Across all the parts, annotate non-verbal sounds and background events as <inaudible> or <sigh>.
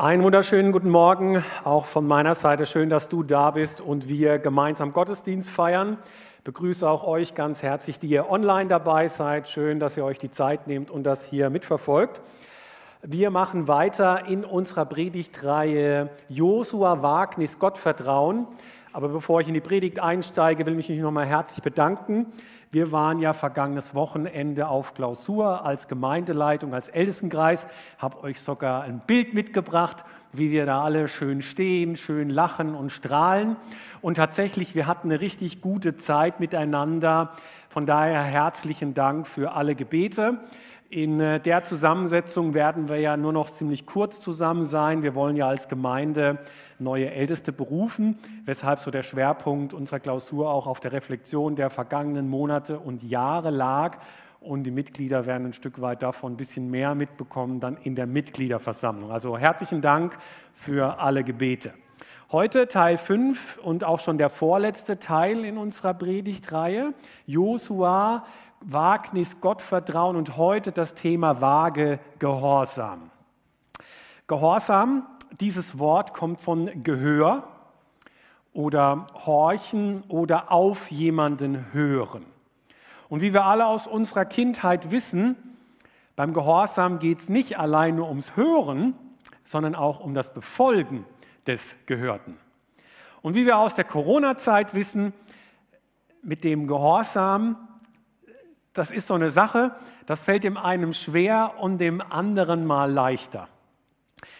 Einen wunderschönen guten Morgen, auch von meiner Seite. Schön, dass du da bist und wir gemeinsam Gottesdienst feiern. Ich begrüße auch euch ganz herzlich, die ihr online dabei seid. Schön, dass ihr euch die Zeit nehmt und das hier mitverfolgt. Wir machen weiter in unserer Predigtreihe Josua Wagnis Gottvertrauen. Aber bevor ich in die Predigt einsteige, will ich mich nochmal herzlich bedanken wir waren ja vergangenes Wochenende auf Klausur als Gemeindeleitung, als Ältestenkreis, habe euch sogar ein Bild mitgebracht, wie wir da alle schön stehen, schön lachen und strahlen. Und tatsächlich, wir hatten eine richtig gute Zeit miteinander. Von daher herzlichen Dank für alle Gebete. In äh, der Zusammensetzung werden wir ja nur noch ziemlich kurz zusammen sein. Wir wollen ja als Gemeinde neue Älteste berufen, weshalb so der Schwerpunkt unserer Klausur auch auf der Reflexion der vergangenen Monate und Jahre lag. Und die Mitglieder werden ein Stück weit davon ein bisschen mehr mitbekommen dann in der Mitgliederversammlung. Also herzlichen Dank für alle Gebete. Heute Teil 5 und auch schon der vorletzte Teil in unserer Predigtreihe. Josua Wagnis, Gottvertrauen und heute das Thema vage Gehorsam. Gehorsam, dieses Wort kommt von Gehör oder horchen oder auf jemanden hören. Und wie wir alle aus unserer Kindheit wissen, beim Gehorsam geht es nicht allein nur ums Hören, sondern auch um das Befolgen des Gehörten. Und wie wir aus der Corona-Zeit wissen, mit dem Gehorsam das ist so eine Sache, das fällt dem einen schwer und dem anderen mal leichter.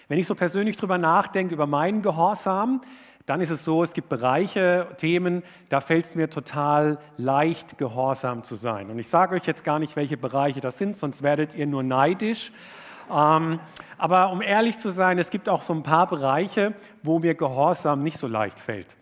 Wenn ich so persönlich drüber nachdenke, über meinen Gehorsam, dann ist es so, es gibt Bereiche, Themen, da fällt es mir total leicht, gehorsam zu sein. Und ich sage euch jetzt gar nicht, welche Bereiche das sind, sonst werdet ihr nur neidisch. Ähm, aber um ehrlich zu sein, es gibt auch so ein paar Bereiche, wo mir Gehorsam nicht so leicht fällt.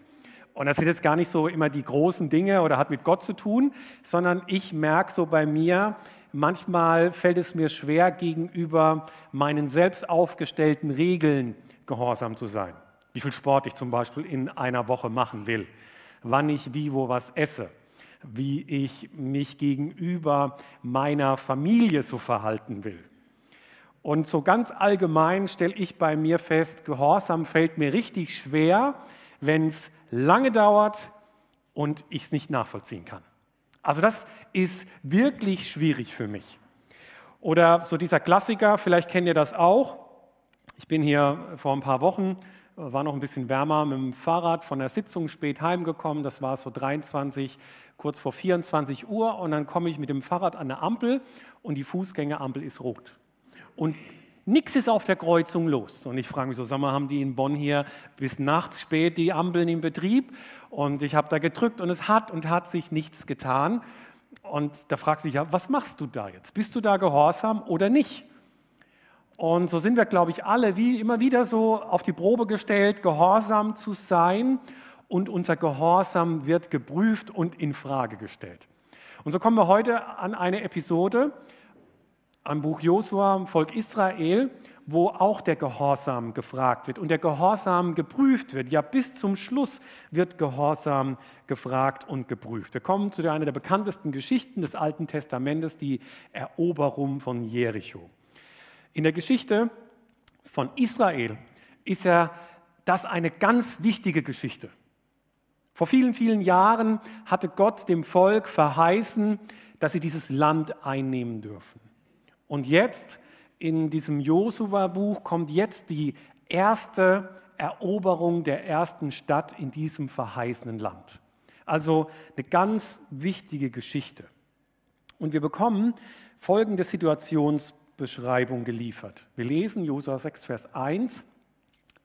Und das sind jetzt gar nicht so immer die großen Dinge oder hat mit Gott zu tun, sondern ich merke so bei mir, manchmal fällt es mir schwer, gegenüber meinen selbst aufgestellten Regeln gehorsam zu sein. Wie viel Sport ich zum Beispiel in einer Woche machen will, wann ich wie wo was esse, wie ich mich gegenüber meiner Familie so verhalten will. Und so ganz allgemein stelle ich bei mir fest, Gehorsam fällt mir richtig schwer, wenn es lange dauert und ich es nicht nachvollziehen kann. Also das ist wirklich schwierig für mich. Oder so dieser Klassiker, vielleicht kennt ihr das auch. Ich bin hier vor ein paar Wochen, war noch ein bisschen wärmer, mit dem Fahrrad von der Sitzung spät heimgekommen. Das war so 23, kurz vor 24 Uhr. Und dann komme ich mit dem Fahrrad an der Ampel und die Fußgängerampel ist rot. Und Nichts ist auf der Kreuzung los. Und ich frage mich so, sag mal, haben die in Bonn hier bis nachts spät die Ampeln in Betrieb? Und ich habe da gedrückt und es hat und hat sich nichts getan. Und da fragt sich ja, was machst du da jetzt? Bist du da gehorsam oder nicht? Und so sind wir, glaube ich, alle wie immer wieder so auf die Probe gestellt, gehorsam zu sein. Und unser Gehorsam wird geprüft und in Frage gestellt. Und so kommen wir heute an eine Episode, am Buch Josua, Volk Israel, wo auch der Gehorsam gefragt wird und der Gehorsam geprüft wird. Ja, bis zum Schluss wird Gehorsam gefragt und geprüft. Wir kommen zu einer der bekanntesten Geschichten des Alten Testamentes, die Eroberung von Jericho. In der Geschichte von Israel ist ja das eine ganz wichtige Geschichte. Vor vielen, vielen Jahren hatte Gott dem Volk verheißen, dass sie dieses Land einnehmen dürfen. Und jetzt in diesem Josua-Buch kommt jetzt die erste Eroberung der ersten Stadt in diesem verheißenen Land. Also eine ganz wichtige Geschichte. Und wir bekommen folgende Situationsbeschreibung geliefert. Wir lesen Josua 6, Vers 1.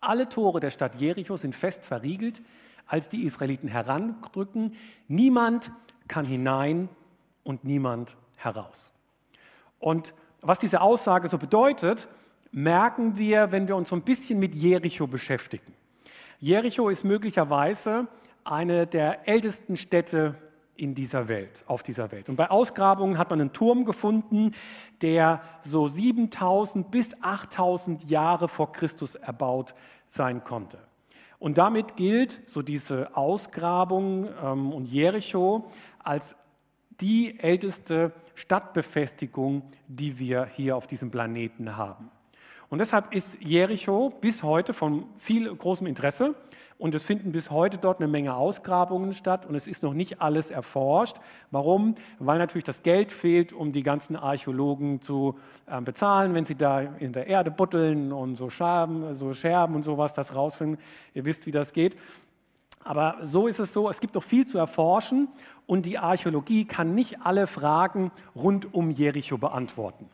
Alle Tore der Stadt Jericho sind fest verriegelt, als die Israeliten herandrücken. Niemand kann hinein und niemand heraus. Und was diese Aussage so bedeutet, merken wir, wenn wir uns so ein bisschen mit Jericho beschäftigen. Jericho ist möglicherweise eine der ältesten Städte in dieser Welt, auf dieser Welt. Und bei Ausgrabungen hat man einen Turm gefunden, der so 7000 bis 8000 Jahre vor Christus erbaut sein konnte. Und damit gilt so diese Ausgrabung ähm, und Jericho als die älteste Stadtbefestigung, die wir hier auf diesem Planeten haben. Und deshalb ist Jericho bis heute von viel großem Interesse und es finden bis heute dort eine Menge Ausgrabungen statt und es ist noch nicht alles erforscht. Warum? Weil natürlich das Geld fehlt, um die ganzen Archäologen zu äh, bezahlen, wenn sie da in der Erde butteln und so Scherben, so Scherben und sowas das rausfinden. Ihr wisst, wie das geht. Aber so ist es so, es gibt noch viel zu erforschen und die Archäologie kann nicht alle Fragen rund um Jericho beantworten.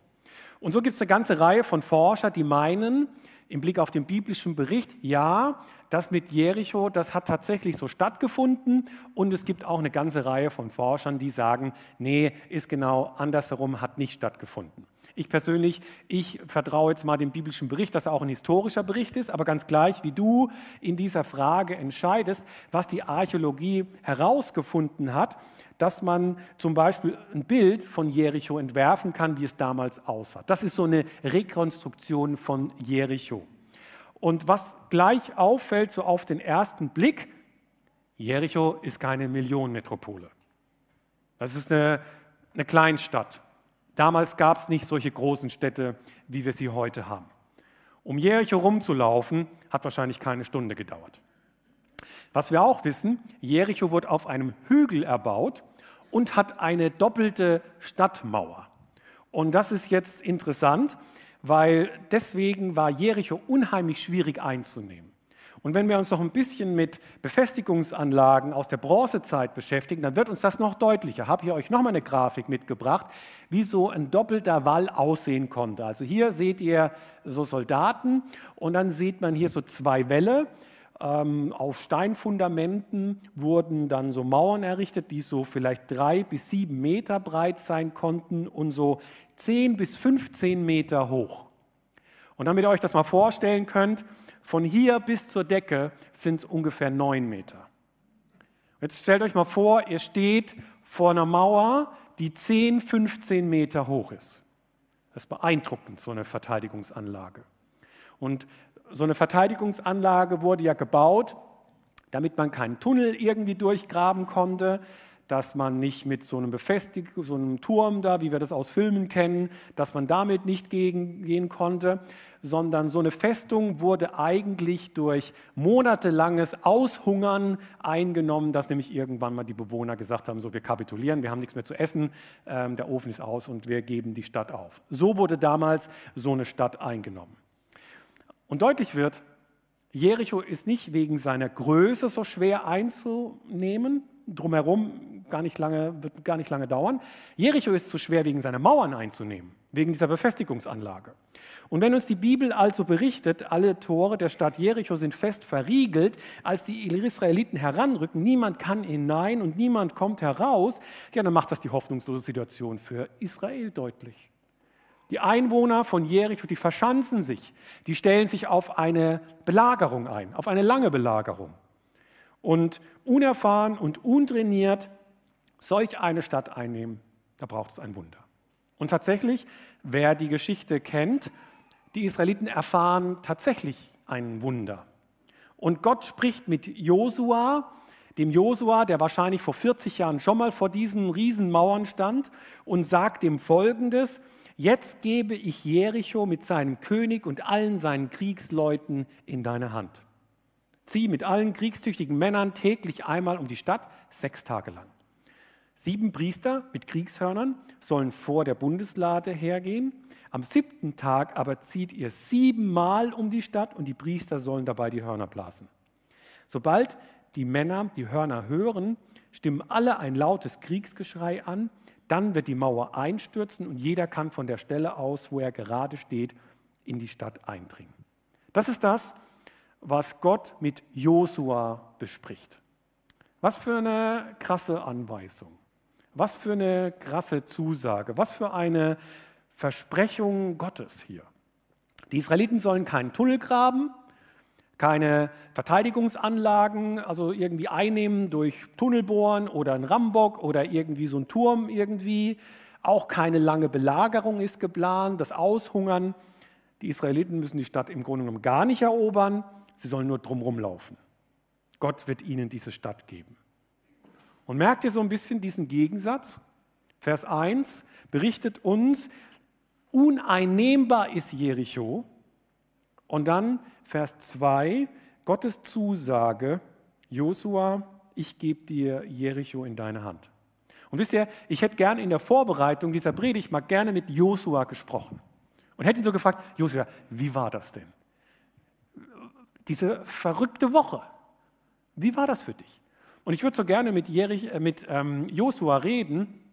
Und so gibt es eine ganze Reihe von Forschern, die meinen, im Blick auf den biblischen Bericht, ja, das mit Jericho, das hat tatsächlich so stattgefunden. Und es gibt auch eine ganze Reihe von Forschern, die sagen, nee, ist genau andersherum, hat nicht stattgefunden. Ich persönlich, ich vertraue jetzt mal dem biblischen Bericht, dass er auch ein historischer Bericht ist, aber ganz gleich, wie du in dieser Frage entscheidest, was die Archäologie herausgefunden hat, dass man zum Beispiel ein Bild von Jericho entwerfen kann, wie es damals aussah. Das ist so eine Rekonstruktion von Jericho. Und was gleich auffällt, so auf den ersten Blick, Jericho ist keine Millionenmetropole. Das ist eine, eine Kleinstadt. Damals gab es nicht solche großen Städte, wie wir sie heute haben. Um Jericho rumzulaufen, hat wahrscheinlich keine Stunde gedauert. Was wir auch wissen, Jericho wurde auf einem Hügel erbaut und hat eine doppelte Stadtmauer. Und das ist jetzt interessant, weil deswegen war Jericho unheimlich schwierig einzunehmen. Und wenn wir uns noch ein bisschen mit Befestigungsanlagen aus der Bronzezeit beschäftigen, dann wird uns das noch deutlicher. Ich habe hier euch nochmal eine Grafik mitgebracht, wie so ein doppelter Wall aussehen konnte. Also hier seht ihr so Soldaten und dann sieht man hier so zwei Wälle. Ähm, auf Steinfundamenten wurden dann so Mauern errichtet, die so vielleicht drei bis sieben Meter breit sein konnten und so zehn bis 15 Meter hoch. Und damit ihr euch das mal vorstellen könnt, von hier bis zur Decke sind es ungefähr neun Meter. Jetzt stellt euch mal vor, ihr steht vor einer Mauer, die 10, 15 Meter hoch ist. Das ist beeindruckend, so eine Verteidigungsanlage. Und so eine Verteidigungsanlage wurde ja gebaut, damit man keinen Tunnel irgendwie durchgraben konnte, dass man nicht mit so einem Befestig so einem Turm da, wie wir das aus Filmen kennen, dass man damit nicht gehen konnte, sondern so eine Festung wurde eigentlich durch monatelanges Aushungern eingenommen, dass nämlich irgendwann mal die Bewohner gesagt haben, so wir kapitulieren, wir haben nichts mehr zu essen, ähm, der Ofen ist aus und wir geben die Stadt auf. So wurde damals so eine Stadt eingenommen. Und deutlich wird, Jericho ist nicht wegen seiner Größe so schwer einzunehmen, drumherum gar nicht lange, wird gar nicht lange dauern. Jericho ist zu schwer wegen seiner Mauern einzunehmen, wegen dieser Befestigungsanlage. Und wenn uns die Bibel also berichtet, alle Tore der Stadt Jericho sind fest verriegelt, als die Israeliten heranrücken, niemand kann hinein und niemand kommt heraus, ja, dann macht das die hoffnungslose Situation für Israel deutlich. Die Einwohner von Jericho, die verschanzen sich, die stellen sich auf eine Belagerung ein, auf eine lange Belagerung. Und unerfahren und untrainiert solch eine Stadt einnehmen, da braucht es ein Wunder. Und tatsächlich, wer die Geschichte kennt, die Israeliten erfahren tatsächlich ein Wunder. Und Gott spricht mit Josua, dem Josua, der wahrscheinlich vor 40 Jahren schon mal vor diesen Riesenmauern stand, und sagt ihm Folgendes, jetzt gebe ich Jericho mit seinem König und allen seinen Kriegsleuten in deine Hand. Zieh mit allen kriegstüchtigen Männern täglich einmal um die Stadt, sechs Tage lang. Sieben Priester mit Kriegshörnern sollen vor der Bundeslade hergehen. Am siebten Tag aber zieht ihr siebenmal um die Stadt und die Priester sollen dabei die Hörner blasen. Sobald die Männer die Hörner hören, stimmen alle ein lautes Kriegsgeschrei an dann wird die Mauer einstürzen und jeder kann von der Stelle aus, wo er gerade steht, in die Stadt eindringen. Das ist das, was Gott mit Josua bespricht. Was für eine krasse Anweisung. Was für eine krasse Zusage. Was für eine Versprechung Gottes hier. Die Israeliten sollen keinen Tunnel graben, keine Verteidigungsanlagen, also irgendwie einnehmen durch Tunnelbohren oder ein Rambock oder irgendwie so ein Turm irgendwie. Auch keine lange Belagerung ist geplant, das Aushungern. Die Israeliten müssen die Stadt im Grunde genommen gar nicht erobern, sie sollen nur drumherum laufen. Gott wird ihnen diese Stadt geben. Und merkt ihr so ein bisschen diesen Gegensatz? Vers 1 berichtet uns, uneinnehmbar ist Jericho, Und dann Vers 2, Gottes Zusage, Josua, ich gebe dir Jericho in deine Hand. Und wisst ihr, ich hätte gerne in der Vorbereitung dieser Predigt mal gerne mit Josua gesprochen und hätte ihn so gefragt, Josua, wie war das denn? Diese verrückte Woche, wie war das für dich? Und ich würde so gerne mit, Jerich, äh, mit ähm, Josua reden,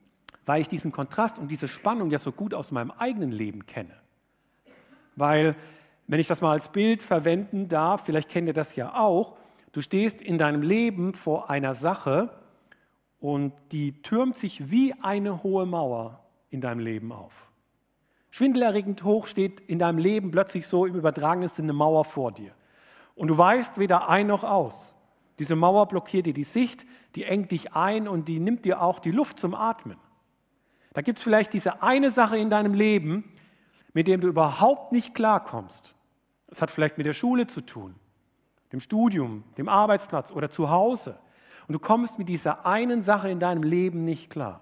weil ich diesen Kontrast und diese Spannung ja so gut aus meinem eigenen Leben kenne. Weil, wenn ich das mal als Bild verwenden darf, vielleicht kennt ihr das ja auch, du stehst in deinem Leben vor einer Sache und die türmt sich wie eine hohe Mauer in deinem Leben auf. Schwindelerregend hoch steht in deinem Leben plötzlich so im übertragenen Sinne eine Mauer vor dir. Und du weißt weder ein noch aus. Diese Mauer blockiert dir die Sicht, die engt dich ein und die nimmt dir auch die Luft zum Atmen. Da gibt es vielleicht diese eine Sache in deinem Leben, mit dem du überhaupt nicht klarkommst. Es hat vielleicht mit der Schule zu tun, dem Studium, dem Arbeitsplatz oder zu Hause. Und du kommst mit dieser einen Sache in deinem Leben nicht klar.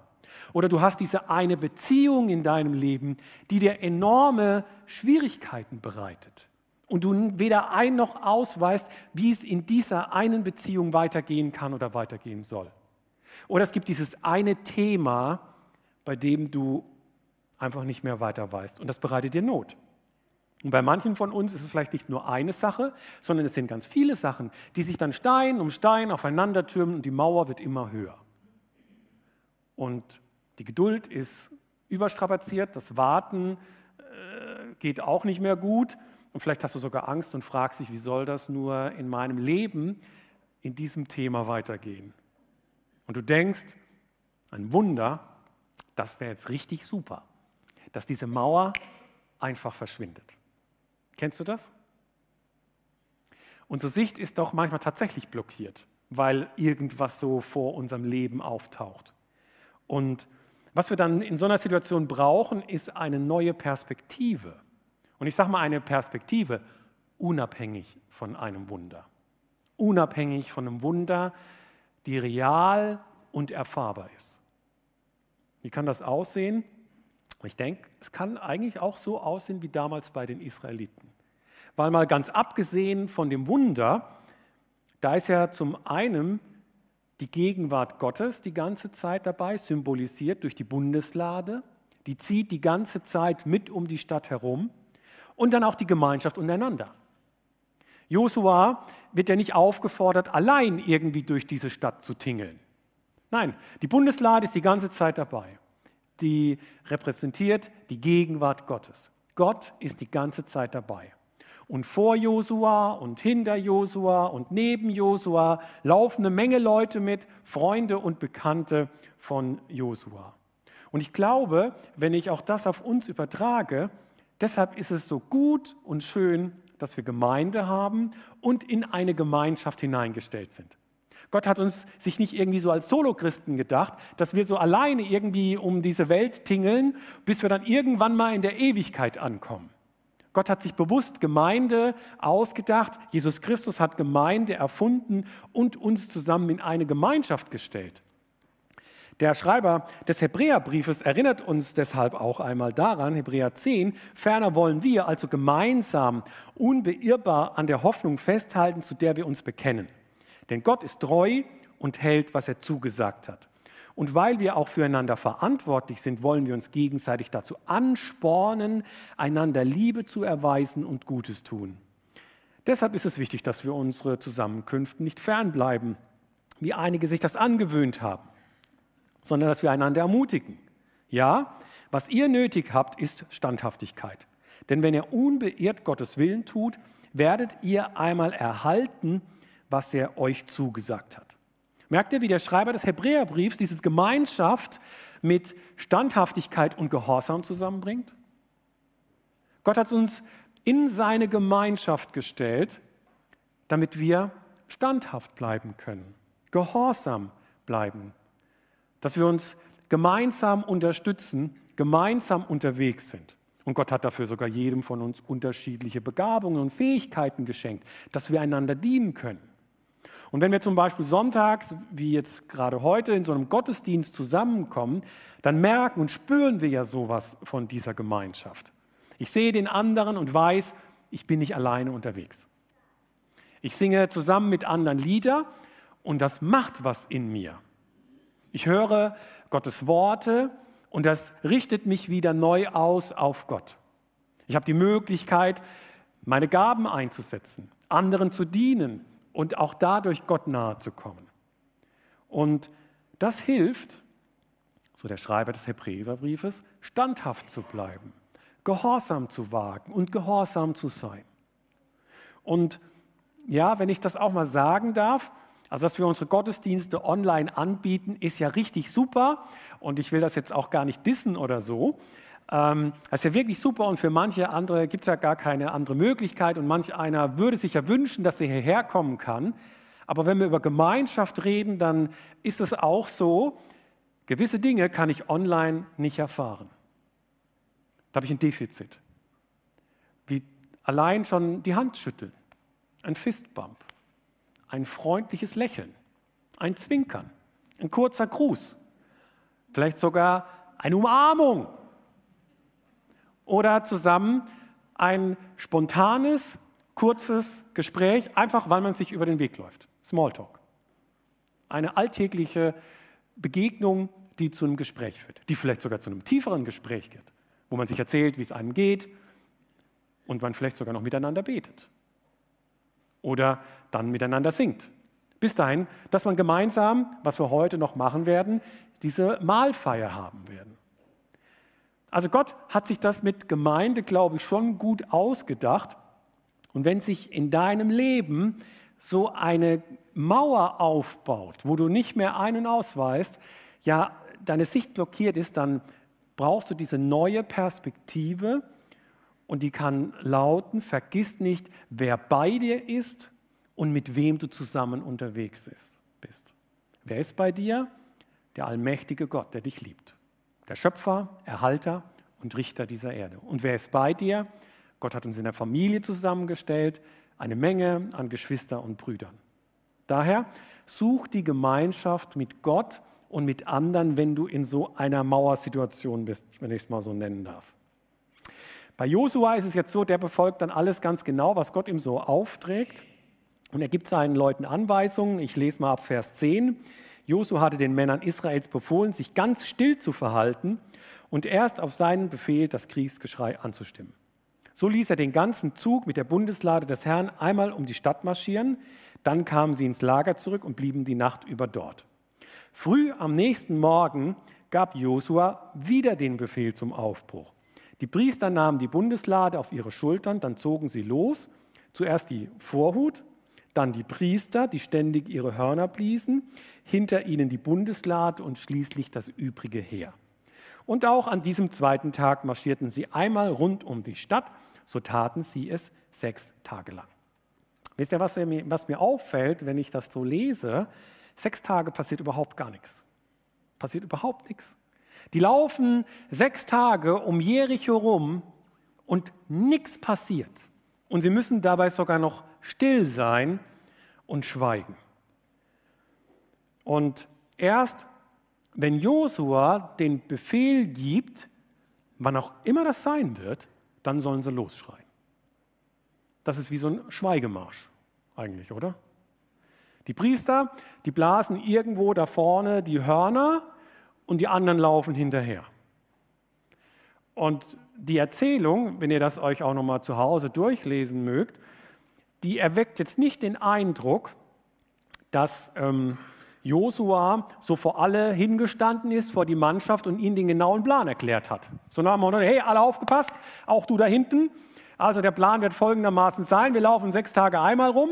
Oder du hast diese eine Beziehung in deinem Leben, die dir enorme Schwierigkeiten bereitet. Und du weder ein noch ausweist, wie es in dieser einen Beziehung weitergehen kann oder weitergehen soll. Oder es gibt dieses eine Thema, bei dem du einfach nicht mehr weiter weißt. Und das bereitet dir Not. Und bei manchen von uns ist es vielleicht nicht nur eine Sache, sondern es sind ganz viele Sachen, die sich dann Stein um Stein aufeinander türmen und die Mauer wird immer höher. Und die Geduld ist überstrapaziert, das Warten äh, geht auch nicht mehr gut. Und vielleicht hast du sogar Angst und fragst dich, wie soll das nur in meinem Leben in diesem Thema weitergehen? Und du denkst, ein Wunder, das wäre jetzt richtig super, dass diese Mauer einfach verschwindet. Kennst du das? Unsere Sicht ist doch manchmal tatsächlich blockiert, weil irgendwas so vor unserem Leben auftaucht. Und was wir dann in so einer Situation brauchen, ist eine neue Perspektive. Und ich sage mal eine Perspektive unabhängig von einem Wunder. Unabhängig von einem Wunder, die real und erfahrbar ist. Wie kann das aussehen? Ich denke, es kann eigentlich auch so aussehen wie damals bei den Israeliten. Weil mal ganz abgesehen von dem Wunder, da ist ja zum einen die Gegenwart Gottes die ganze Zeit dabei, symbolisiert durch die Bundeslade. Die zieht die ganze Zeit mit um die Stadt herum. Und dann auch die Gemeinschaft untereinander. Josua wird ja nicht aufgefordert, allein irgendwie durch diese Stadt zu tingeln. Nein, die Bundeslade ist die ganze Zeit dabei. Die repräsentiert die Gegenwart Gottes. Gott ist die ganze Zeit dabei. Und vor Josua und hinter Josua und neben Josua laufen eine Menge Leute mit, Freunde und Bekannte von Josua. Und ich glaube, wenn ich auch das auf uns übertrage, deshalb ist es so gut und schön, dass wir Gemeinde haben und in eine Gemeinschaft hineingestellt sind. Gott hat uns sich nicht irgendwie so als Solochristen gedacht, dass wir so alleine irgendwie um diese Welt tingeln, bis wir dann irgendwann mal in der Ewigkeit ankommen. Gott hat sich bewusst Gemeinde ausgedacht. Jesus Christus hat Gemeinde erfunden und uns zusammen in eine Gemeinschaft gestellt. Der Schreiber des Hebräerbriefes erinnert uns deshalb auch einmal daran, Hebräer 10, ferner wollen wir also gemeinsam unbeirrbar an der Hoffnung festhalten, zu der wir uns bekennen. Denn Gott ist treu und hält, was er zugesagt hat. Und weil wir auch füreinander verantwortlich sind, wollen wir uns gegenseitig dazu anspornen, einander Liebe zu erweisen und Gutes tun. Deshalb ist es wichtig, dass wir unsere Zusammenkünfte nicht fernbleiben, wie einige sich das angewöhnt haben, sondern dass wir einander ermutigen. Ja, was ihr nötig habt, ist Standhaftigkeit. Denn wenn ihr unbeirrt Gottes Willen tut, werdet ihr einmal erhalten, was er euch zugesagt hat. Merkt ihr, wie der Schreiber des Hebräerbriefs diese Gemeinschaft mit Standhaftigkeit und Gehorsam zusammenbringt? Gott hat uns in seine Gemeinschaft gestellt, damit wir standhaft bleiben können, gehorsam bleiben, dass wir uns gemeinsam unterstützen, gemeinsam unterwegs sind. Und Gott hat dafür sogar jedem von uns unterschiedliche Begabungen und Fähigkeiten geschenkt, dass wir einander dienen können. Und wenn wir zum Beispiel sonntags, wie jetzt gerade heute, in so einem Gottesdienst zusammenkommen, dann merken und spüren wir ja sowas von dieser Gemeinschaft. Ich sehe den anderen und weiß, ich bin nicht alleine unterwegs. Ich singe zusammen mit anderen Lieder und das macht was in mir. Ich höre Gottes Worte und das richtet mich wieder neu aus auf Gott. Ich habe die Möglichkeit, meine Gaben einzusetzen, anderen zu dienen und auch dadurch Gott nahe zu kommen. Und das hilft, so der Schreiber des Hebräerbriefes, standhaft zu bleiben, Gehorsam zu wagen und gehorsam zu sein. Und ja, wenn ich das auch mal sagen darf, also dass wir unsere Gottesdienste online anbieten, ist ja richtig super. Und ich will das jetzt auch gar nicht dissen oder so. Ähm, das ist ja wirklich super und für manche andere gibt es ja gar keine andere Möglichkeit und manch einer würde sich ja wünschen, dass er hierher kommen kann. Aber wenn wir über Gemeinschaft reden, dann ist es auch so, gewisse Dinge kann ich online nicht erfahren. Da habe ich ein Defizit. Wie allein schon die Hand schütteln, ein Fistbump, ein freundliches Lächeln, ein Zwinkern, ein kurzer Gruß, vielleicht sogar eine Umarmung oder zusammen ein spontanes, kurzes Gespräch, einfach weil man sich über den Weg läuft. Smalltalk. Eine alltägliche Begegnung, die zu einem Gespräch führt, die vielleicht sogar zu einem tieferen Gespräch geht, wo man sich erzählt, wie es einem geht und man vielleicht sogar noch miteinander betet oder dann miteinander singt. Bis dahin, dass man gemeinsam, was wir heute noch machen werden, diese Mahlfeier haben werden. Also Gott hat sich das mit Gemeinde, glaube ich, schon gut ausgedacht. Und wenn sich in deinem Leben so eine Mauer aufbaut, wo du nicht mehr ein- und ausweist, ja, deine Sicht blockiert ist, dann brauchst du diese neue Perspektive und die kann lauten, vergiss nicht, wer bei dir ist und mit wem du zusammen unterwegs bist. Wer ist bei dir? Der allmächtige Gott, der dich liebt. Der Schöpfer, Erhalter und Richter dieser Erde. Und wer ist bei dir? Gott hat uns in der Familie zusammengestellt, eine Menge an Geschwister und Brüdern. Daher such die Gemeinschaft mit Gott und mit anderen, wenn du in so einer Mauersituation bist, wenn ich es mal so nennen darf. Bei Josua ist es jetzt so, der befolgt dann alles ganz genau, was Gott ihm so aufträgt. Und er gibt seinen Leuten Anweisungen. Ich lese mal ab Vers 10. Josua hatte den Männern Israels befohlen, sich ganz still zu verhalten und erst auf seinen Befehl das Kriegsgeschrei anzustimmen. So ließ er den ganzen Zug mit der Bundeslade des Herrn einmal um die Stadt marschieren, dann kamen sie ins Lager zurück und blieben die Nacht über dort. Früh am nächsten Morgen gab Josua wieder den Befehl zum Aufbruch. Die Priester nahmen die Bundeslade auf ihre Schultern, dann zogen sie los. Zuerst die Vorhut, dann die Priester, die ständig ihre Hörner bliesen, hinter ihnen die Bundeslade und schließlich das übrige Heer. Und auch an diesem zweiten Tag marschierten sie einmal rund um die Stadt, so taten sie es sechs Tage lang. Wisst ihr, was mir, was mir auffällt, wenn ich das so lese? Sechs Tage passiert überhaupt gar nichts. Passiert überhaupt nichts. Die laufen sechs Tage um Jericho rum und nichts passiert. Und sie müssen dabei sogar noch still sein und schweigen. Und erst wenn Josua den Befehl gibt, wann auch immer das sein wird, dann sollen sie losschreien. Das ist wie so ein Schweigemarsch eigentlich, oder? Die Priester, die blasen irgendwo da vorne die Hörner und die anderen laufen hinterher. Und die Erzählung, wenn ihr das euch auch noch mal zu Hause durchlesen mögt, die erweckt jetzt nicht den Eindruck, dass ähm, Josua so vor alle hingestanden ist, vor die Mannschaft und ihnen den genauen Plan erklärt hat. So nach dem Motto, hey, alle aufgepasst, auch du da hinten. Also der Plan wird folgendermaßen sein, wir laufen sechs Tage einmal rum,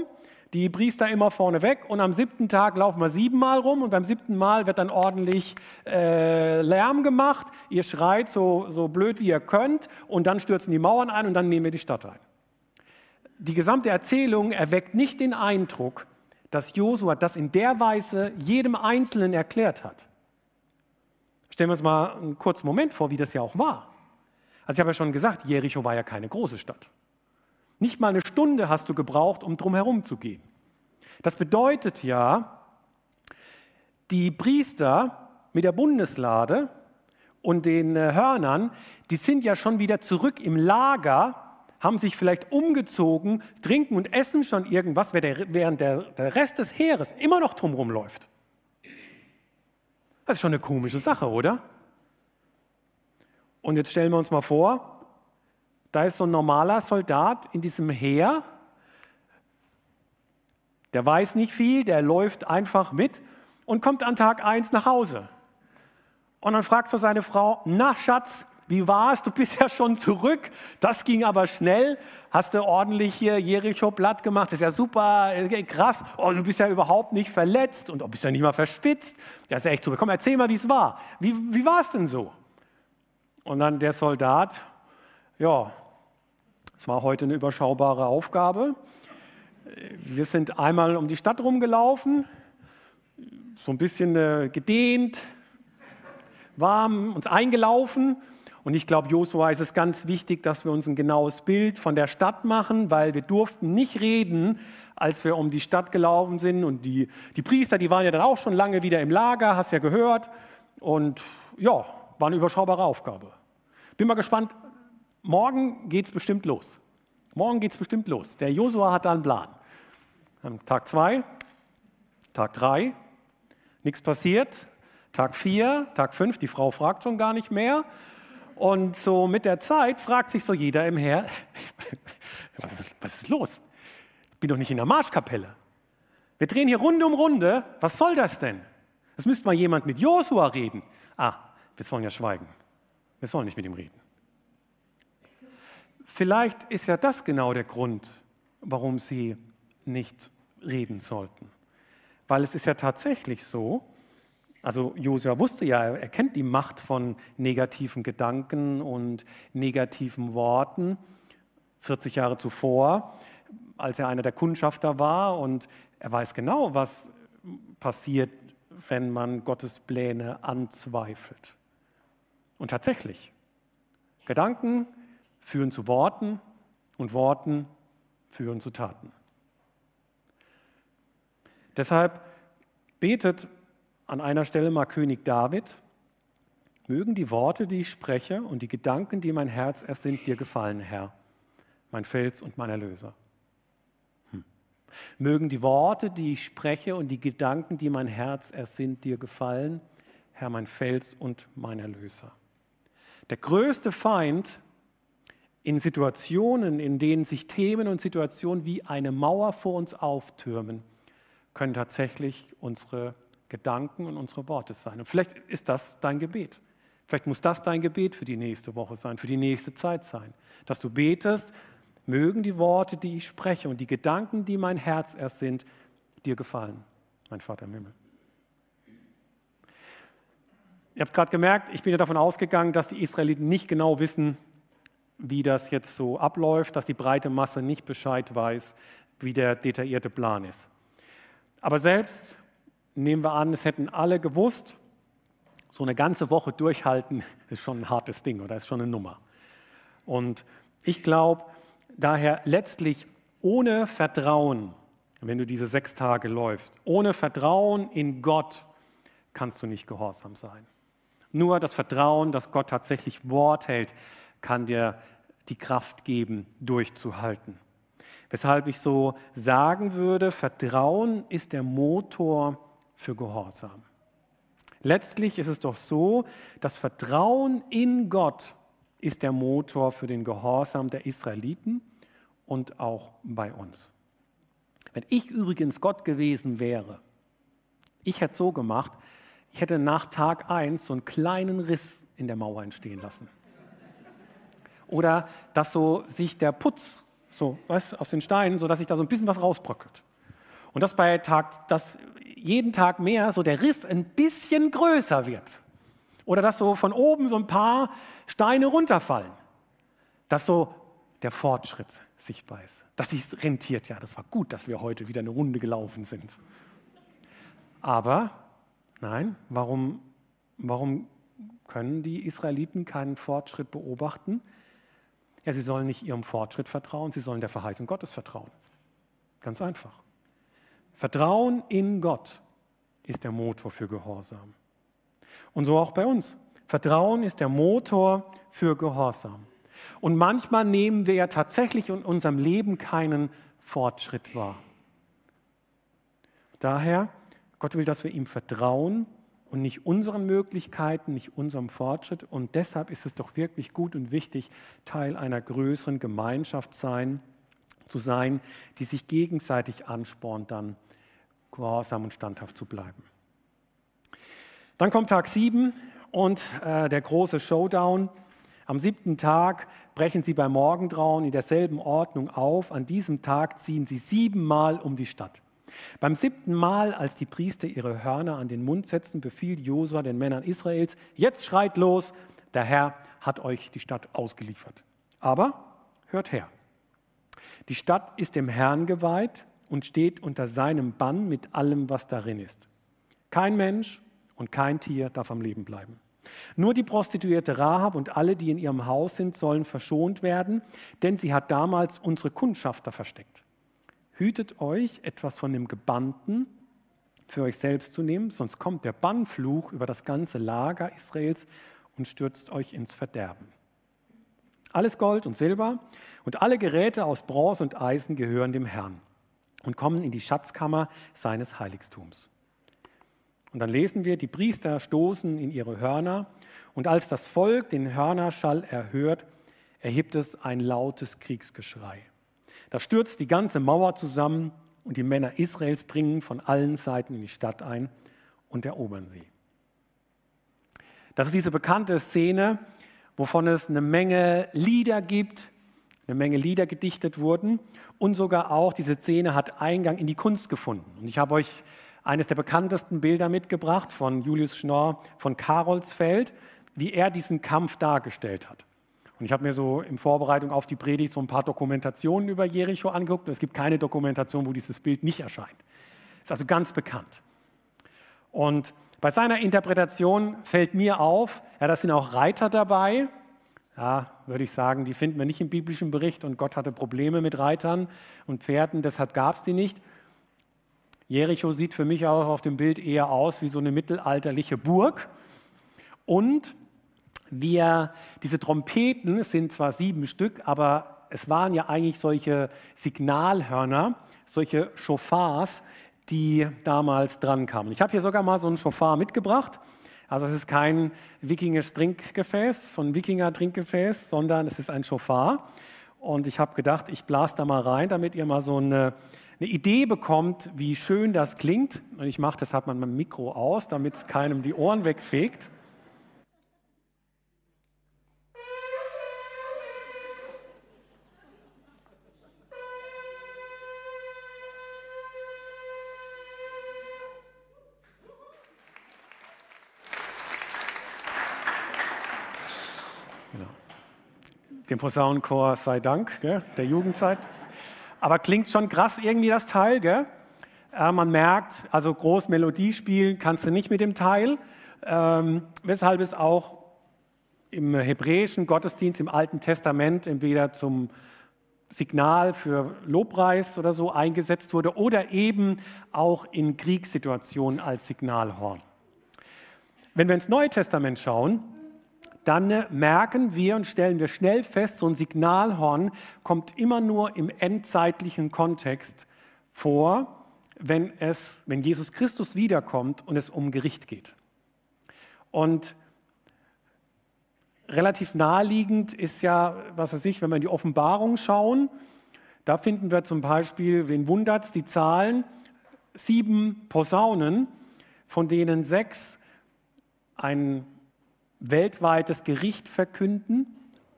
die Priester immer vorne weg und am siebten Tag laufen wir siebenmal rum und beim siebten Mal wird dann ordentlich äh, Lärm gemacht. Ihr schreit so, so blöd wie ihr könnt und dann stürzen die Mauern ein und dann nehmen wir die Stadt ein. Die gesamte Erzählung erweckt nicht den Eindruck, dass Josua das in der Weise jedem Einzelnen erklärt hat. Stellen wir uns mal einen kurzen Moment vor, wie das ja auch war. Also ich habe ja schon gesagt, Jericho war ja keine große Stadt. Nicht mal eine Stunde hast du gebraucht, um drumherum zu gehen. Das bedeutet ja, die Priester mit der Bundeslade und den äh, Hörnern, die sind ja schon wieder zurück im Lager, haben sich vielleicht umgezogen, trinken und essen schon irgendwas, während der, der Rest des Heeres immer noch drumherum läuft. Das ist schon eine komische Sache, oder? Und jetzt stellen wir uns mal vor, da ist so ein normaler Soldat in diesem Heer, der weiß nicht viel, der läuft einfach mit und kommt an Tag 1 nach Hause. Und dann fragt so seine Frau, na Schatz, wie war es? Du bist ja schon zurück. Das ging aber schnell. Hast du ordentlich hier Jericho platt gemacht? Das ist ja super, äh, krass. Oh, du bist ja überhaupt nicht verletzt und du bist ja nicht mal verspitzt. Das ist echt super. Komm, erzähl mal, wie es war. Wie, wie war es denn so? Und dann der Soldat, ja, es war heute eine überschaubare Aufgabe. Wir sind einmal um die Stadt rumgelaufen, so ein bisschen äh, gedehnt, warm, uns eingelaufen und ich glaube, Josua ist es ganz wichtig, dass wir uns ein genaues Bild von der Stadt machen, weil wir durften nicht reden, als wir um die Stadt gelaufen sind. Und die, die Priester, die waren ja dann auch schon lange wieder im Lager, hast ja gehört. Und ja, war eine überschaubare Aufgabe. Bin mal gespannt, morgen geht es bestimmt los. Morgen geht es bestimmt los. Der Josua hat da einen Plan. Tag zwei, Tag drei, nichts passiert. Tag vier, Tag fünf, die Frau fragt schon gar nicht mehr. Und so mit der Zeit fragt sich so jeder im Herr, <laughs> was ist, was ist los? Ich bin doch nicht in der Marschkapelle. Wir drehen hier Runde um Runde. Was soll das denn? Es müsste mal jemand mit Josua reden. Ah, wir sollen ja schweigen. Wir sollen nicht mit ihm reden. Vielleicht ist ja das genau der Grund, warum sie nicht reden sollten. Weil es ist ja tatsächlich so, also Josua wusste ja, er kennt die Macht von negativen Gedanken und negativen Worten 40 Jahre zuvor, als er einer der Kundschafter war und er weiß genau, was passiert, wenn man Gottes Pläne anzweifelt. Und tatsächlich, Gedanken führen zu Worten und Worten führen zu Taten. Deshalb betet an einer Stelle mal König David, mögen die Worte, die ich spreche und die Gedanken, die mein Herz ersinnt, dir gefallen, Herr, mein Fels und mein Erlöser. Hm. Mögen die Worte, die ich spreche und die Gedanken, die mein Herz ersinnt, dir gefallen, Herr, mein Fels und mein Erlöser. Der größte Feind in Situationen, in denen sich Themen und Situationen wie eine Mauer vor uns auftürmen, können tatsächlich unsere Gedanken und unsere Worte sein. Und vielleicht ist das dein Gebet. Vielleicht muss das dein Gebet für die nächste Woche sein, für die nächste Zeit sein. Dass du betest, mögen die Worte, die ich spreche und die Gedanken, die mein Herz erst sind, dir gefallen, mein Vater im Himmel. Ihr habt gerade gemerkt, ich bin ja davon ausgegangen, dass die Israeliten nicht genau wissen, wie das jetzt so abläuft, dass die breite Masse nicht Bescheid weiß, wie der detaillierte Plan ist. Aber selbst nehmen wir an, es hätten alle gewusst, so eine ganze Woche durchhalten <laughs> ist schon ein hartes Ding oder ist schon eine Nummer. Und ich glaube, daher letztlich ohne Vertrauen, wenn du diese sechs Tage läufst, ohne Vertrauen in Gott kannst du nicht gehorsam sein. Nur das Vertrauen, dass Gott tatsächlich Wort hält, kann dir die Kraft geben, durchzuhalten. Weshalb ich so sagen würde, Vertrauen ist der Motor für Gehorsam. Letztlich ist es doch so, das Vertrauen in Gott ist der Motor für den Gehorsam der Israeliten und auch bei uns. Wenn ich übrigens Gott gewesen wäre, ich hätte so gemacht, ich hätte nach Tag 1 so einen kleinen Riss in der Mauer entstehen lassen. Oder dass so sich der Putz so, weißt, aus den Steinen, so dass sich da so ein bisschen was rausbröckelt. Und das bei Tag, dass jeden Tag mehr so der Riss ein bisschen größer wird. Oder dass so von oben so ein paar Steine runterfallen. Dass so der Fortschritt sichtbar ist. Dass sich rentiert. Ja, das war gut, dass wir heute wieder eine Runde gelaufen sind. Aber nein, warum, warum können die Israeliten keinen Fortschritt beobachten? Ja, sie sollen nicht ihrem Fortschritt vertrauen, sie sollen der Verheißung Gottes vertrauen. Ganz einfach. Vertrauen in Gott ist der Motor für Gehorsam. Und so auch bei uns. Vertrauen ist der Motor für Gehorsam. Und manchmal nehmen wir ja tatsächlich in unserem Leben keinen Fortschritt wahr. Daher, Gott will, dass wir ihm vertrauen und nicht unseren Möglichkeiten, nicht unserem Fortschritt. Und deshalb ist es doch wirklich gut und wichtig, Teil einer größeren Gemeinschaft sein, zu sein, die sich gegenseitig anspornt, dann gehorsam und standhaft zu bleiben. Dann kommt Tag 7 und äh, der große Showdown. Am siebten Tag brechen sie beim Morgengrauen in derselben Ordnung auf. An diesem Tag ziehen sie siebenmal um die Stadt. Beim siebten Mal, als die Priester ihre Hörner an den Mund setzen, befiehlt Josua den Männern Israels, jetzt schreit los, der Herr hat euch die Stadt ausgeliefert. Aber hört her, die Stadt ist dem Herrn geweiht und steht unter seinem Bann mit allem, was darin ist. Kein Mensch und kein Tier darf am Leben bleiben. Nur die Prostituierte Rahab und alle, die in ihrem Haus sind, sollen verschont werden, denn sie hat damals unsere Kundschafter versteckt. Hütet euch, etwas von dem Gebannten für euch selbst zu nehmen, sonst kommt der Bannfluch über das ganze Lager Israels und stürzt euch ins Verderben. Alles Gold und Silber und alle Geräte aus Bronze und Eisen gehören dem Herrn und kommen in die Schatzkammer seines Heiligtums. Und dann lesen wir, die Priester stoßen in ihre Hörner und als das Volk den Hörnerschall erhört, erhebt es ein lautes Kriegsgeschrei. Da stürzt die ganze Mauer zusammen und die Männer Israels dringen von allen Seiten in die Stadt ein und erobern sie. Das ist diese bekannte Szene, wovon es eine Menge Lieder gibt, eine Menge Lieder gedichtet wurden und sogar auch diese Szene hat Eingang in die Kunst gefunden. Und ich habe euch eines der bekanntesten Bilder mitgebracht von Julius Schnorr von Karolsfeld, wie er diesen Kampf dargestellt hat. Und ich habe mir so in Vorbereitung auf die Predigt so ein paar Dokumentationen über Jericho angeguckt und es gibt keine Dokumentation, wo dieses Bild nicht erscheint. Ist also ganz bekannt. Und bei seiner Interpretation fällt mir auf, ja, da sind auch Reiter dabei. Ja, würde ich sagen, die finden wir nicht im biblischen Bericht und Gott hatte Probleme mit Reitern und Pferden, deshalb gab es die nicht. Jericho sieht für mich auch auf dem Bild eher aus wie so eine mittelalterliche Burg. Und wir, diese Trompeten sind zwar sieben Stück, aber es waren ja eigentlich solche Signalhörner, solche Chauffars, die damals dran kamen. Ich habe hier sogar mal so einen Chauffar mitgebracht. Also es ist kein wikingisches Trinkgefäß, so ein Wikinger-Trinkgefäß, sondern es ist ein Chauffar. Und ich habe gedacht, ich blase da mal rein, damit ihr mal so eine eine Idee bekommt, wie schön das klingt. Und ich mache deshalb mal mein Mikro aus, damit es keinem die Ohren wegfegt. Dem Posaunenchor sei Dank, gell, der Jugendzeit. Aber klingt schon krass irgendwie das Teil, gell? Äh, man merkt, also groß Melodie spielen kannst du nicht mit dem Teil, ähm, weshalb es auch im hebräischen Gottesdienst im Alten Testament entweder zum Signal für Lobpreis oder so eingesetzt wurde oder eben auch in Kriegssituationen als Signalhorn. Wenn wir ins Neue Testament schauen, dann merken wir und stellen wir schnell fest, so ein Signalhorn kommt immer nur im endzeitlichen Kontext vor, wenn, es, wenn Jesus Christus wiederkommt und es um Gericht geht. Und relativ naheliegend ist ja, was weiß ich, wenn wir in die Offenbarung schauen, da finden wir zum Beispiel, wen wundert es, die Zahlen, sieben Posaunen, von denen sechs ein weltweites Gericht verkünden,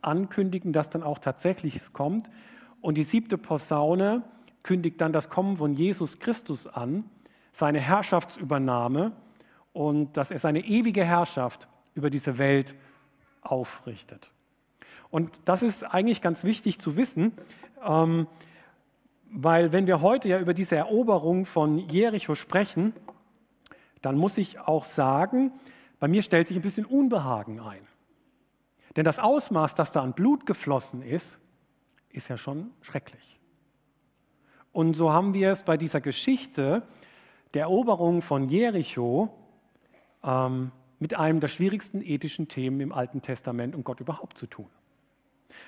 ankündigen, dass dann auch tatsächlich kommt. Und die siebte Posaune kündigt dann das Kommen von Jesus Christus an, seine Herrschaftsübernahme und dass er seine ewige Herrschaft über diese Welt aufrichtet. Und das ist eigentlich ganz wichtig zu wissen, ähm, weil wenn wir heute ja über diese Eroberung von Jericho sprechen, dann muss ich auch sagen, bei mir stellt sich ein bisschen Unbehagen ein. Denn das Ausmaß, das da an Blut geflossen ist, ist ja schon schrecklich. Und so haben wir es bei dieser Geschichte der Eroberung von Jericho ähm, mit einem der schwierigsten ethischen Themen im Alten Testament und Gott überhaupt zu tun.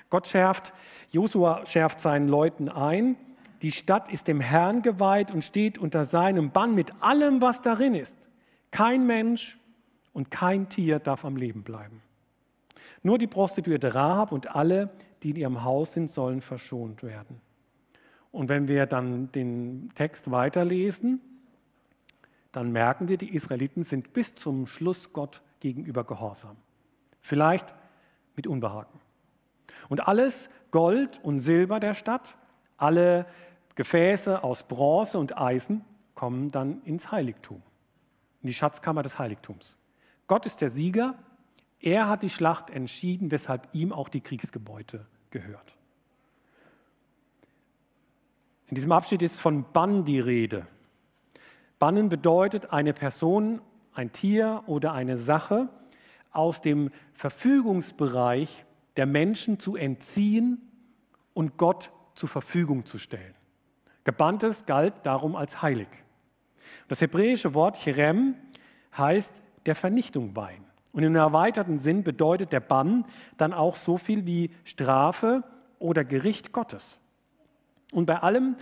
Gott schärft, Josua schärft seinen Leuten ein, die Stadt ist dem Herrn geweiht und steht unter seinem Bann mit allem, was darin ist. Kein Mensch und kein Tier darf am Leben bleiben. Nur die Prostituierte Rahab und alle, die in ihrem Haus sind, sollen verschont werden. Und wenn wir dann den Text weiterlesen, dann merken wir, die Israeliten sind bis zum Schluss Gott gegenüber gehorsam. Vielleicht mit Unbehagen. Und alles Gold und Silber der Stadt, alle Gefäße aus Bronze und Eisen kommen dann ins Heiligtum, in die Schatzkammer des Heiligtums. Gott ist der Sieger, er hat die Schlacht entschieden, weshalb ihm auch die Kriegsgebäude gehört. In diesem Abschnitt ist von Bann die Rede. Bannen bedeutet, eine Person, ein Tier oder eine Sache aus dem Verfügungsbereich der Menschen zu entziehen und Gott zur Verfügung zu stellen. Gebanntes galt darum als heilig. Das hebräische Wort Cherem heißt der Vernichtung weihen. Und im erweiterten Sinn bedeutet der Bann dann auch so viel wie Strafe oder Gericht Gottes. Und bei allem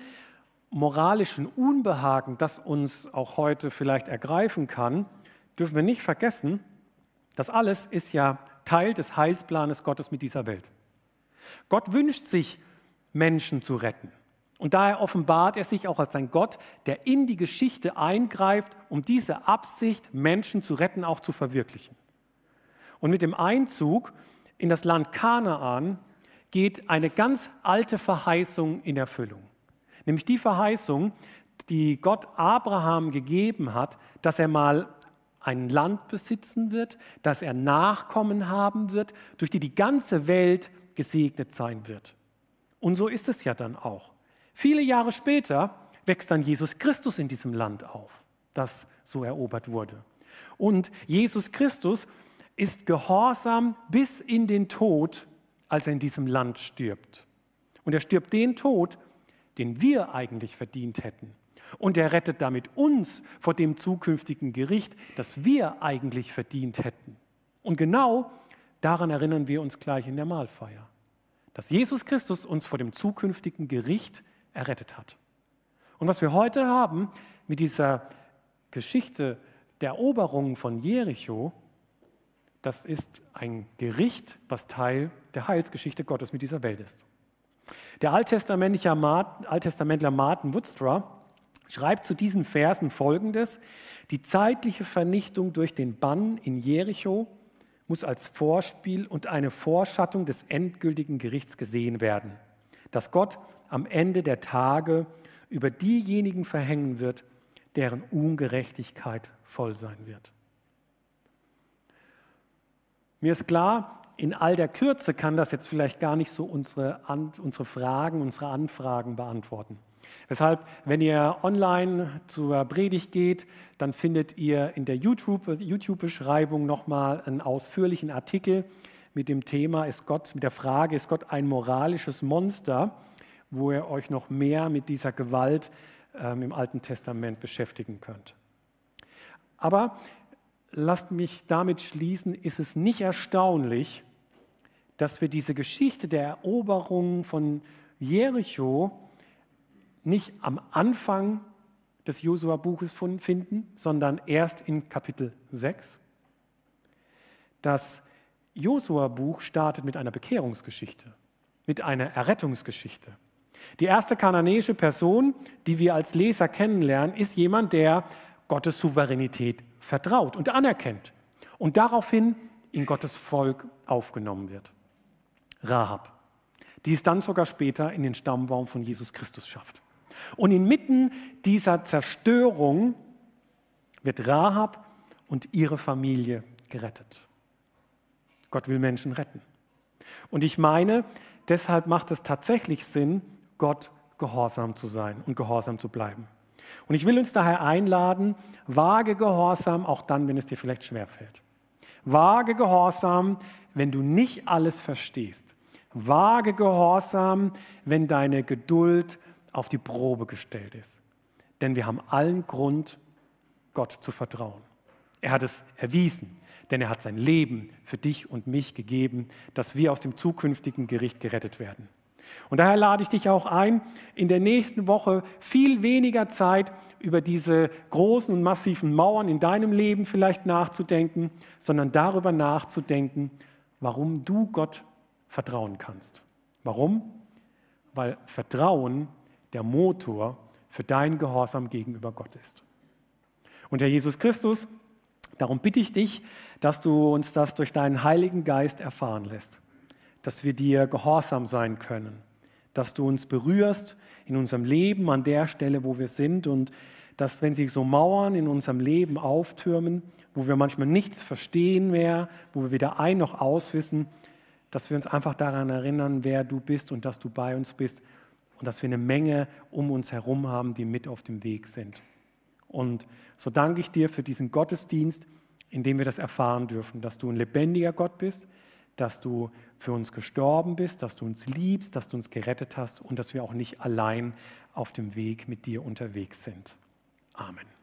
moralischen Unbehagen, das uns auch heute vielleicht ergreifen kann, dürfen wir nicht vergessen, das alles ist ja Teil des Heilsplanes Gottes mit dieser Welt. Gott wünscht sich, Menschen zu retten. Und daher offenbart er sich auch als ein Gott, der in die Geschichte eingreift, um diese Absicht, Menschen zu retten, auch zu verwirklichen. Und mit dem Einzug in das Land Kanaan geht eine ganz alte Verheißung in Erfüllung. Nämlich die Verheißung, die Gott Abraham gegeben hat, dass er mal ein Land besitzen wird, dass er Nachkommen haben wird, durch die die ganze Welt gesegnet sein wird. Und so ist es ja dann auch. Viele Jahre später wächst dann Jesus Christus in diesem Land auf, das so erobert wurde. Und Jesus Christus ist gehorsam bis in den Tod als er in diesem Land stirbt. Und er stirbt den Tod, den wir eigentlich verdient hätten. Und er rettet damit uns vor dem zukünftigen Gericht, das wir eigentlich verdient hätten. Und genau daran erinnern wir uns gleich in der Mahlfeier, dass Jesus Christus uns vor dem zukünftigen Gericht errettet hat. Und was wir heute haben mit dieser Geschichte der Eroberung von Jericho, das ist ein Gericht, was Teil der Heilsgeschichte Gottes mit dieser Welt ist. Der Alttestamentler Martin, Alttestamentler Martin Woodstra schreibt zu diesen Versen folgendes: Die zeitliche Vernichtung durch den Bann in Jericho muss als Vorspiel und eine Vorschattung des endgültigen Gerichts gesehen werden, das Gott am Ende der Tage über diejenigen verhängen wird, deren Ungerechtigkeit voll sein wird. Mir ist klar, in all der Kürze kann das jetzt vielleicht gar nicht so unsere, unsere Fragen, unsere Anfragen beantworten. Weshalb, wenn ihr online zur Predigt geht, dann findet ihr in der YouTube-Beschreibung YouTube nochmal einen ausführlichen Artikel mit dem Thema, ist Gott, mit der Frage, ist Gott ein moralisches Monster, wo ihr euch noch mehr mit dieser Gewalt ähm, im Alten Testament beschäftigen könnt. Aber lasst mich damit schließen, ist es nicht erstaunlich, dass wir diese Geschichte der Eroberung von Jericho nicht am Anfang des Josua-Buches finden, sondern erst in Kapitel 6. Das Josua-Buch startet mit einer Bekehrungsgeschichte, mit einer Errettungsgeschichte. Die erste kananäische Person, die wir als Leser kennenlernen, ist jemand, der Gottes Souveränität vertraut und anerkennt und daraufhin in Gottes Volk aufgenommen wird. Rahab, die es dann sogar später in den Stammbaum von Jesus Christus schafft. Und inmitten dieser Zerstörung wird Rahab und ihre Familie gerettet. Gott will Menschen retten. Und ich meine, deshalb macht es tatsächlich Sinn, Gott gehorsam zu sein und gehorsam zu bleiben. Und ich will uns daher einladen, wage Gehorsam, auch dann, wenn es dir vielleicht schwerfällt. Wage Gehorsam, wenn du nicht alles verstehst. Wage Gehorsam, wenn deine Geduld auf die Probe gestellt ist. Denn wir haben allen Grund, Gott zu vertrauen. Er hat es erwiesen, denn er hat sein Leben für dich und mich gegeben, dass wir aus dem zukünftigen Gericht gerettet werden. Und daher lade ich dich auch ein, in der nächsten Woche viel weniger Zeit über diese großen und massiven Mauern in deinem Leben vielleicht nachzudenken, sondern darüber nachzudenken, warum du Gott vertrauen kannst. Warum? Weil Vertrauen der Motor für dein Gehorsam gegenüber Gott ist. Und Herr Jesus Christus, darum bitte ich dich, dass du uns das durch deinen Heiligen Geist erfahren lässt, dass wir dir gehorsam sein können, dass du uns berührst in unserem Leben an der Stelle, wo wir sind und dass, wenn sich so Mauern in unserem Leben auftürmen, wo wir manchmal nichts verstehen mehr, wo wir weder ein noch auswissen, dass wir uns einfach daran erinnern, wer du bist und dass du bei uns bist und dass wir eine Menge um uns herum haben, die mit auf dem Weg sind. Und so danke ich dir für diesen Gottesdienst, in dem wir das erfahren dürfen, dass du ein lebendiger Gott bist, dass du für uns gestorben bist, dass du uns liebst, dass du uns gerettet hast und dass wir auch nicht allein auf dem Weg mit dir unterwegs sind. Amen.